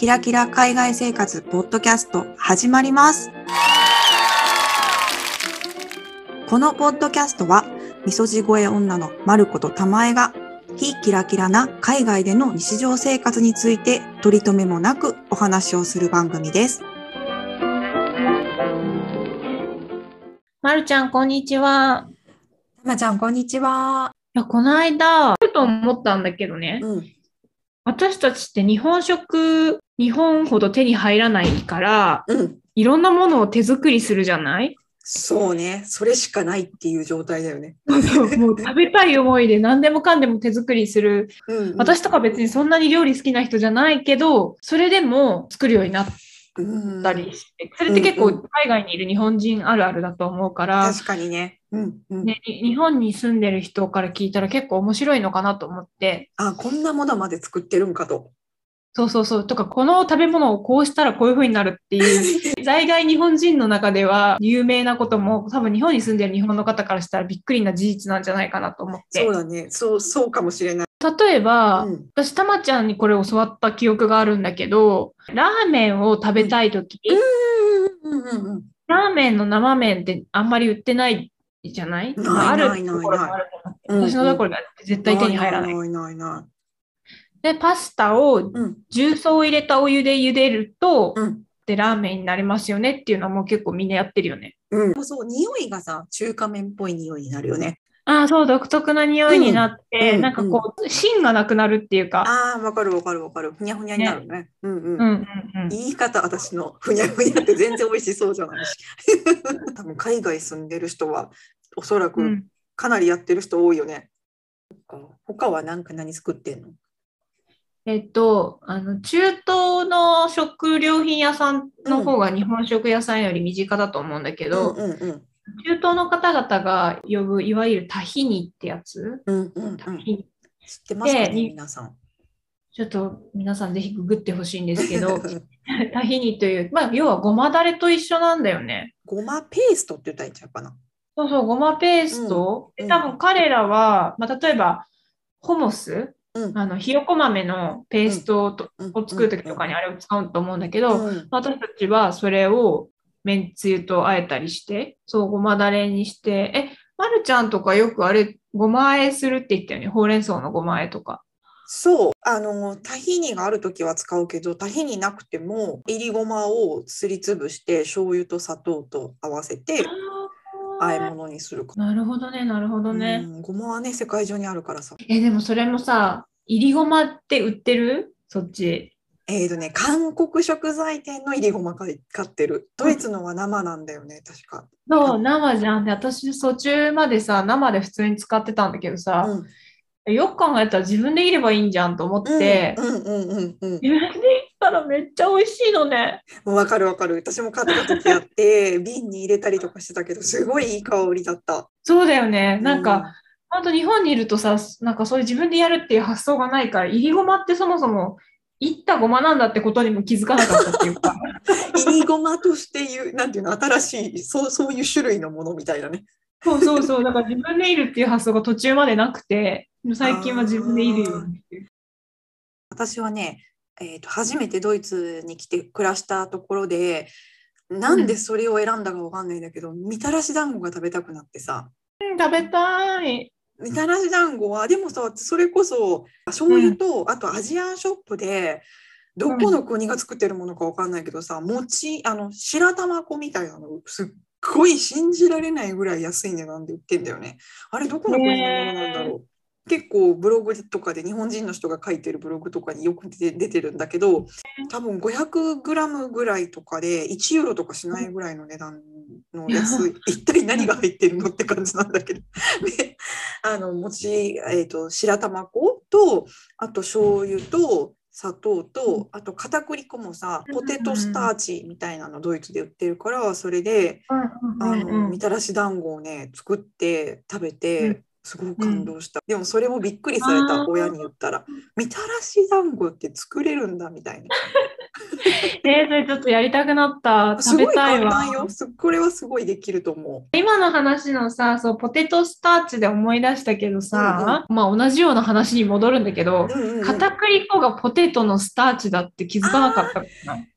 キラキラ海外生活ポッドキャスト始まります。このポッドキャストは、みそじ声女のまることたまえが、非キラキラな海外での日常生活について取り留めもなくお話をする番組です。まるちゃん、こんにちは。たまちゃん、こんにちは。いや、この間、ふと思ったんだけどね、うん。私たちって日本食、日本ほど手に入らないから、うん。いろんなものを手作りするじゃない？そうね。それしかないっていう状態だよね。もう食べたい思いで何でもかんでも手作りする。うん、私とか別にそんなに料理好きな人じゃないけど、それでも作るようになっうんたりして、それって結構うんうん海外にいる日本人あるあるだと思うから、確かにね。うん。うん。ね、に日本に住んでる人から聞いたら結構面白いのかなと思って、あ、こんなものまで作ってるんかと。そうそうそう。とか、この食べ物をこうしたらこういう風になるっていう、在外日本人の中では有名なことも、多分日本に住んでる日本の方からしたらびっくりな事実なんじゃないかなと思ってそう。だね。そう、そうかもしれない。例えば、うん私、たまちゃんにこれ教わった記憶があるんだけど、ラーメンを食べたいとき。ラーメンの生麺ってあんまり売ってないじゃない？ないないないところもあると思ってうんうん私のところでは絶対手に入らない。ないないなで、パスタを。重曹を入れたお湯で茹でると、うん。でラーメンになりますよねっていうのはもう結構みんなやってるよね。うん。そう、匂いがさ、中華麺っぽい匂いになるよね。ああ、そう、独特な匂いになって、うんなんかこう、芯がなくなるっていうか。ああ、わかるわかるわかる。ふにゃふにゃになるね。うんうん。うんうんうん。言い方、私のふにゃふにゃって全然美味しそうじゃないし。多分海外住んでる人は、おそらくうん、かなりやってる人多いよね。他はなんか何作ってんの？えっと、あの、中東の食料品屋さんの方が日本食屋さんより身近だと思うんだけど、うんうん中東の方々が呼ぶ、いわゆるタヒニってやつ、うんうんうん。タヒニ。知ってますかね、皆さん。ちょっと皆さんぜひググってほしいんですけど、タヒニという、まあ、要はごまだれと一緒なんだよね。ごまペーストって言ったらいいんちゃうかな。そうそう、ごまペースト。うんで多分彼らは、まあ、例えば、ホモス、うん。あのひよこ豆のペーストとうん。を作るときとかにあれを使うと思うんだけど、うん。私たちはそれをめんつゆとあえたりして、そう、ごまだれにして、え、まるちゃんとかよくあれ、ごま和えするって言ったよね？ほうれん草のごま和えとか。そう、あの、タヒニがあるときは使うけど、タヒニなくても、いりごまをすりつぶして、醤油と砂糖と合わせて、和え物にするか。なるほどね、なるほどね。うん、ごまはね、世界中にあるからさ。え、でもそれもさ、いりごまって売ってる？そっち。えーとね、韓国食材店のいりごま買ってる。ドイツのは生なんだよね、確か。そう、生じゃん。で、私、途中までさ、生で普通に使ってたんだけどさ、うん、よく考えたら自分でいればいいんじゃんと思って。自分でたらめっちゃ美味しいのね。もうわかるわかる。私も買った時あって、瓶に入れたりとかしてたけど、すごいいい香りだった。そうだよね。なんか、本当日本にいるとさ、なんかそういう自分でやるっていう発想がないから、いりごまってそもそも、いったごまなんだってことにも気づかなかったっていうか。いりごまとしていう、なんていうの、新しい、そう、そういう種類のものみたいなね。そうそうそう。だから自分でいるっていう発想が途中までなくて、最近は自分でいるように。私はね、えーと、初めてドイツに来て暮らしたところで、なんでそれを選んだかわかんないんだけど、みたらし団子が食べたくなってさ、うん食べたい。みたらし団子は、でもさ、それこそ醤油と、あとアジアンショップで、どこの国が作ってるものかわかんないけどさ、餅、あの、白玉粉みたいなの、すっごい信じられないぐらい安い値段で売ってんだよね。あれ、どこの国のものなんだろう。結構ブログとかで日本人の人が書いてるブログとかによく出てるんだけど多分 500g ぐらいとかで1ユーロとかしないぐらいの値段の安い一体何が入ってるのって感じなんだけど。であの餅、えー、と白玉粉とあと醤油と砂糖とあと片栗粉もさポテトスターチみたいなのドイツで売ってるからそれであのみたらし団子をね作って食べてすごく感動した、でもそれもびっくりされた親に言ったらみたらし団子って作れるんだみたいな えー、それちょっとやりたくなった。す食べたいわ。これはすごいできると思今の話のさ、そう、ポテトスターチで思い出したけどさ、まあ同じような話に戻るんだけどう。、うんうんうん片栗粉がポテトのスターチだって気づかなかった。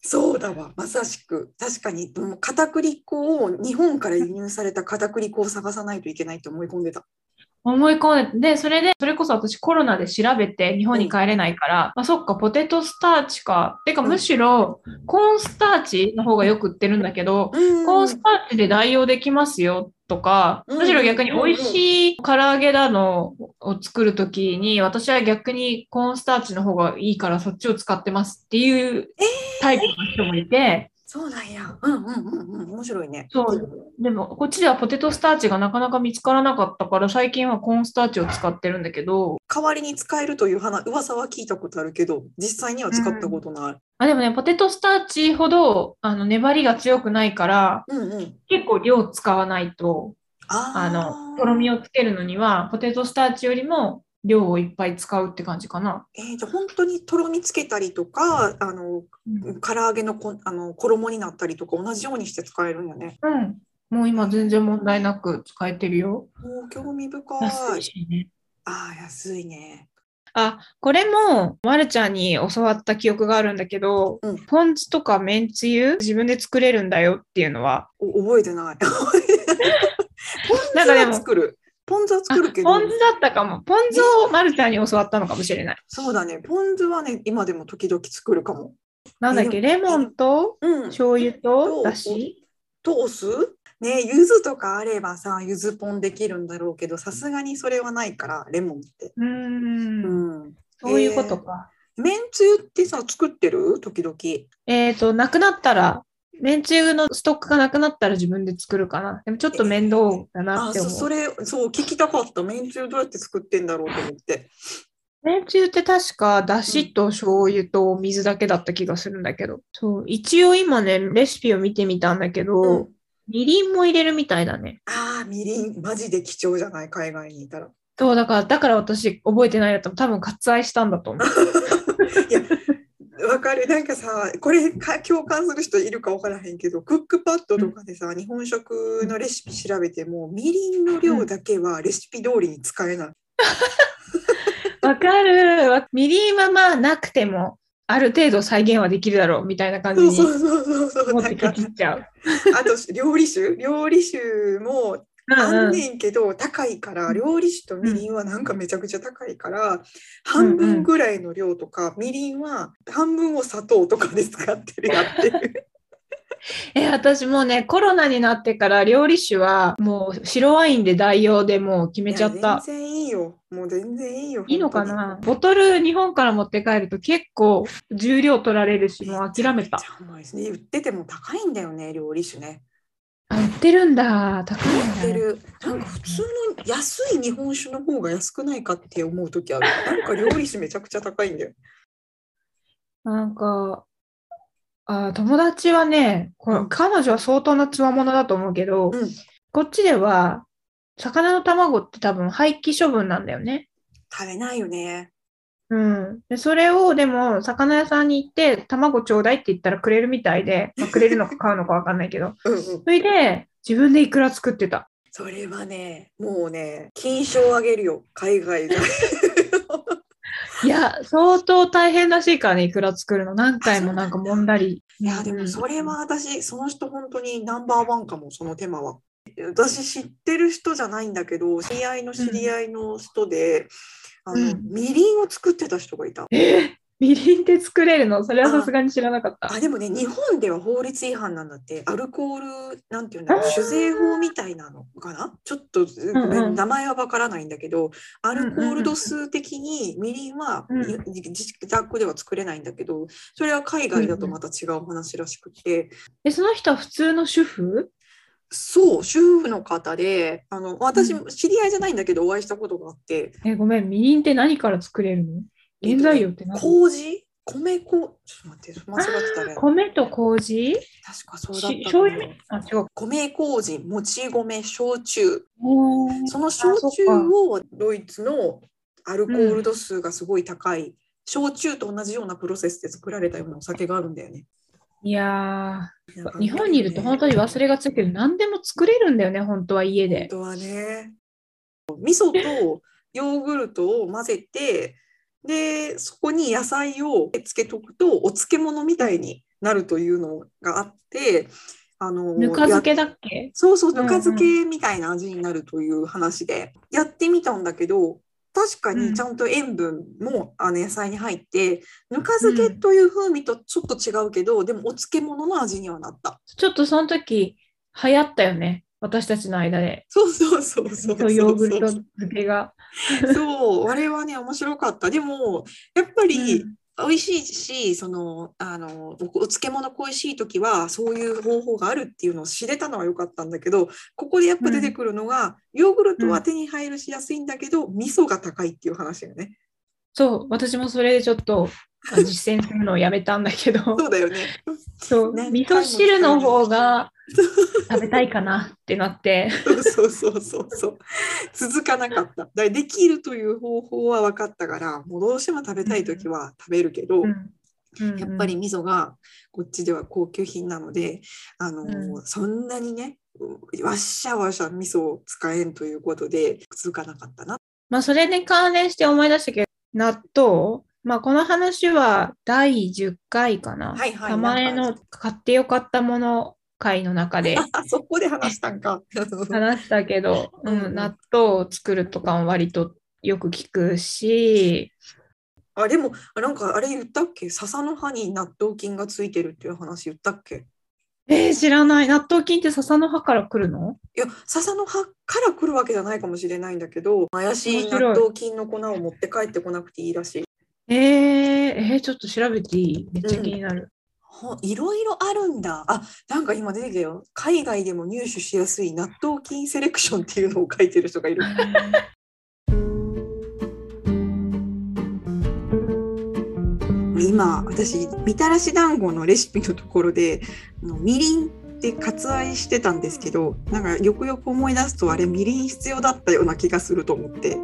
そうだわ、まさしく。確かに、片栗粉を、日本から輸入された片栗粉を探さないといけないと思い込んでた。思い込んでて、で、それで、それこそ私コロナで調べて日本に帰れないから、まあ、そっか、ポテトスターチか。てか、うん。むしろ、コーンスターチの方がよく売ってるんだけど、うん。コーンスターチで代用できますよとか、うん。むしろ逆に美味しい唐揚げだのを作るときに、私は逆にコーンスターチの方がいいからそっちを使ってますっていうタイプの人もいて、そうなんや。うんうんうんうん。面白いね。そうでもこっちではポテトスターチがなかなか見つからなかったから、最近はコーンスターチを使ってるんだけど、代わりに使えるという話噂は聞いたことあるけど、実際には使ったことない。あでもね、ポテトスターチほどあの粘りが強くないから、うんうん。結構量使わないと、ああの、とろみをつけるのには、ポテトスターチよりも量をいっぱい使うって感じかな。えー、じゃあ本当にとろみつけたりとか、あの、唐揚げのこあの衣になったりとか同じようにして使えるんよね。うん。もう今全然問題なく使えてるよ。もう興味深い。安いしね。ああ、安いね。あ、これも、まるちゃんに教わった記憶があるんだけど、うんポン酢とかめんつゆ自分で作れるんだよっていうのは、お覚えてない。ポン酢は作る。ポン酢はあ作るけどポン酢だったかも。ポン酢をまるちゃんに教わったのかもしれない。そうだね。ポン酢はね、今でも時々作るかも。なんだっけ、レモンとうん。醤油ととだし？とお酢？ね、柚子とかあればさ、柚子ポンできるんだろうけど、さすがにそれはないから、レモンって。うー。うんん。そういうことか。めんつゆってさ、作ってる？時々。えっ、と、なくなったら、めんつゆのストックがなくなったら自分で作るかな。でもちょっと面倒だなあ、って思。そうそれ、そう、聞きたかった。めんつゆどうやって作ってんだろうと思って。めんつゆって確か、だしと醤油とお水だけだった気がするんだけど。そう、一応今ね、レシピを見てみたんだけど、うんみりんも入れるみたいだね。ああ、みりん、マジで貴重じゃない、海外にいたら。そう、だから、だから私覚えてないだと多分割愛したんだと思う。いや、わかる。なんかさ、これか共感する人いるかわからへんけど、クックパッドとかでさ、日本食のレシピ調べても、みりんの量だけはレシピ通りに使えない。わかる。わみりんはまあなくても、ある程度再現はできるだろうみたいな感じにそうそうそうそう。思ってなんかケチっちゃう。あと料理酒？料理酒もうんうんあんねんけど高いから料理酒とみりんはなんかめちゃくちゃ高いから半分ぐらいの量とかみりんは半分を砂糖とかで使ってるやってる。え、私もうね、コロナになってから料理酒はもう白ワインで代用でもう決めちゃった。全然いいよ。もう全然いいよ。いいのかな？ボトル日本から持って帰ると結構重量取られるし、もう諦めためち。ゃ重いですね。売ってても高いんだよね、料理酒ね。あ、売ってるんだ。高いんだる。なんか普通の安い日本酒の方が安くないかって思う時ある。なんか料理酒めちゃくちゃ高いんだよ。なんか、あ、友達はね、こうん彼女は相当な強者だと思うけど、うんこっちでは、魚の卵って多分廃棄処分なんだよね。食べないよね。うん。で、それをでも、魚屋さんに行って、卵ちょうだいって言ったらくれるみたいで、まあ、くれるのか買うのかわかんないけど、うんうん。それで、自分でイクラ作ってた。それはね、もうね、金賞あげるよ、海外で。いや、相当大変らしいからね、イクラ作るの。何回もなんか揉んだり。いや、でもそれは私、その人本当にナンバーワンかも、その手間は。私知ってる人じゃないんだけど、知り合いの知り合いの人で、あの、うんみりんを作ってた人がいた。えみりんって作れるの？それはさすがに知らなかった。あ、でもね、日本では法律違反なんだって、アルコール、なんていうんだろう、酒税法みたいなのかな？ちょっと、ごめんうん。うん名前はわからないんだけど、アルコール度数的にみりんはうん。い自宅では作れないんだけど、それは海外だとまた違う話らしくて、え、その人は普通の主婦？そう、主婦の方で、あの、私う、知り合いじゃないんだけど、お会いしたことがあって、え、ごめん、みりんって何から作れるの？原材料って何？麹？米粉、ちょっと待って、間違ってたね。米と麹？確かそうだった醤油？あ、違う。米麹、もち米、焼酎。その焼酎をドイツのアルコール度数がすごい高い。焼酎と同じようなプロセスで作られたようなお酒があるんだよね。いやー、日本にいると本当に忘れがちだけど、何でも作れるんだよね、本当は家で。本当はね。味噌とヨーグルトを混ぜて、で、そこに野菜をつけとくと、お漬物みたいになるというのがあって、あのぬか漬けだっけ？そうそう、うんうんぬか漬けみたいな味になるという話で、やってみたんだけど、確かにちゃんと塩分も、あの野菜に入って、ぬか漬けという風味とちょっと違うけど、でもお漬物の味にはなった。ちょっとその時流行ったよね、私たちの間で。そうそうそうそうヨーグルト漬けが。そう、あれはね、面白かった。でも、やっぱりうん美味しいし、その、あの、おお漬物恋しい時は、そういう方法があるっていうのを知れたのは良かったんだけど、ここでやっぱ出てくるのが、ヨーグルトは手に入るしやすいんだけど、味噌が高いっていう話よね。そう、私もそれでちょっとあ 実践するのをやめたんだけど、そうだよね。そう、ね味噌汁の方が食べたいかなってなって、そうそうそうそう。続かなかった。だできるという方法は分かったから、もうどうしても食べたい時は食べるけど、うんやっぱり味噌がこっちでは高級品なので、あのうんそんなにね、わっしゃわしゃ味噌を使えんということで、続かなかったな。まあ、それに関連して思い出したけど、納豆、まあ、この話は第10回かな。はいはいたまえの買ってよかったもの会の中であ そこで話したんか。話したけど、ううん納豆を作るとかも割とよく聞くし、あ、でも、あなんかあれ言ったっけ？笹の葉に納豆菌がついてるっていう話言ったっけ？えー、知らない。納豆菌って笹の葉から来るの？いや、笹の葉から来るわけじゃないかもしれないんだけど、怪しい納豆菌の粉を持って帰ってこなくていいらしい。えー、えーちょっと調べていい？めっちゃ気になる。ほいろいろあるんだ。あ、なんか今出てきたよ。海外でも入手しやすい納豆菌セレクションっていうのを書いてる人がいる。今、私、みたらし団子のレシピのところで、みりんって割愛してたんですけど、なんかよくよく思い出すと、あれ、みりん必要だったような気がすると思って、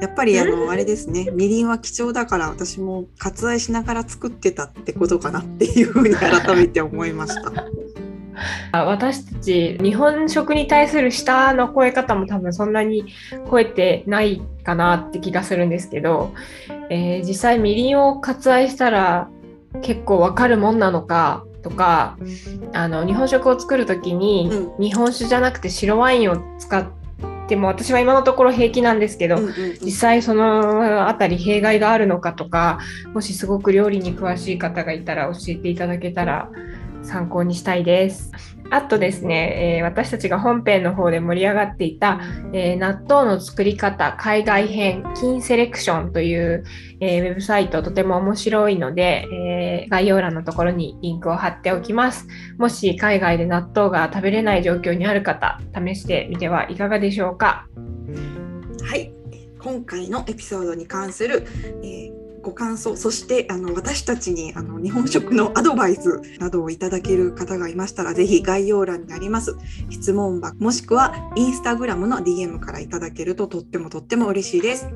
やっぱりあの、あれですね、みりんは貴重だから、私も割愛しながら作ってたってことかなっていうふうに改めて思いました。あ私たち日本食に対する舌の超え方も多分そんなに超えてないかなって気がするんですけど、えー実際みりんを割愛したら結構わかるもんなのかとかあの日本食を作る時にう日本酒じゃなくて白ワインを使っても私は今のところ平気なんですけど、うんうんうん。実際そのあたり弊害があるのかとかもしすごく料理に詳しい方がいたら教えていただけたら参考にしたいです。あとですね、えー私たちが本編の方で盛り上がっていた、えー納豆の作り方海外編金セレクションという、えーウェブサイトとても面白いので、え概要欄のところにリンクを貼っておきます。もし海外で納豆が食べれない状況にある方、試してみてはいかがでしょうか。はい、今回のエピソードに関する、えご感想そしてあの私たちにあの日本食のアドバイスなどをいただける方がいましたらぜひ概要欄にあります質問箱もしくはインスタグラムの DM からいただけるととってもとっても嬉しいです。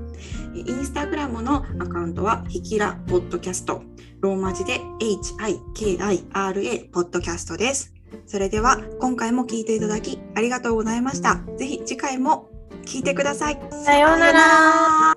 えインスタグラムのアカウントはひきらポッドキャストローマ字で HIKIRA ポッドキャストです。それでは今回も聞いていただきありがとうございました。ぜひ次回も聞いてください。さようなら。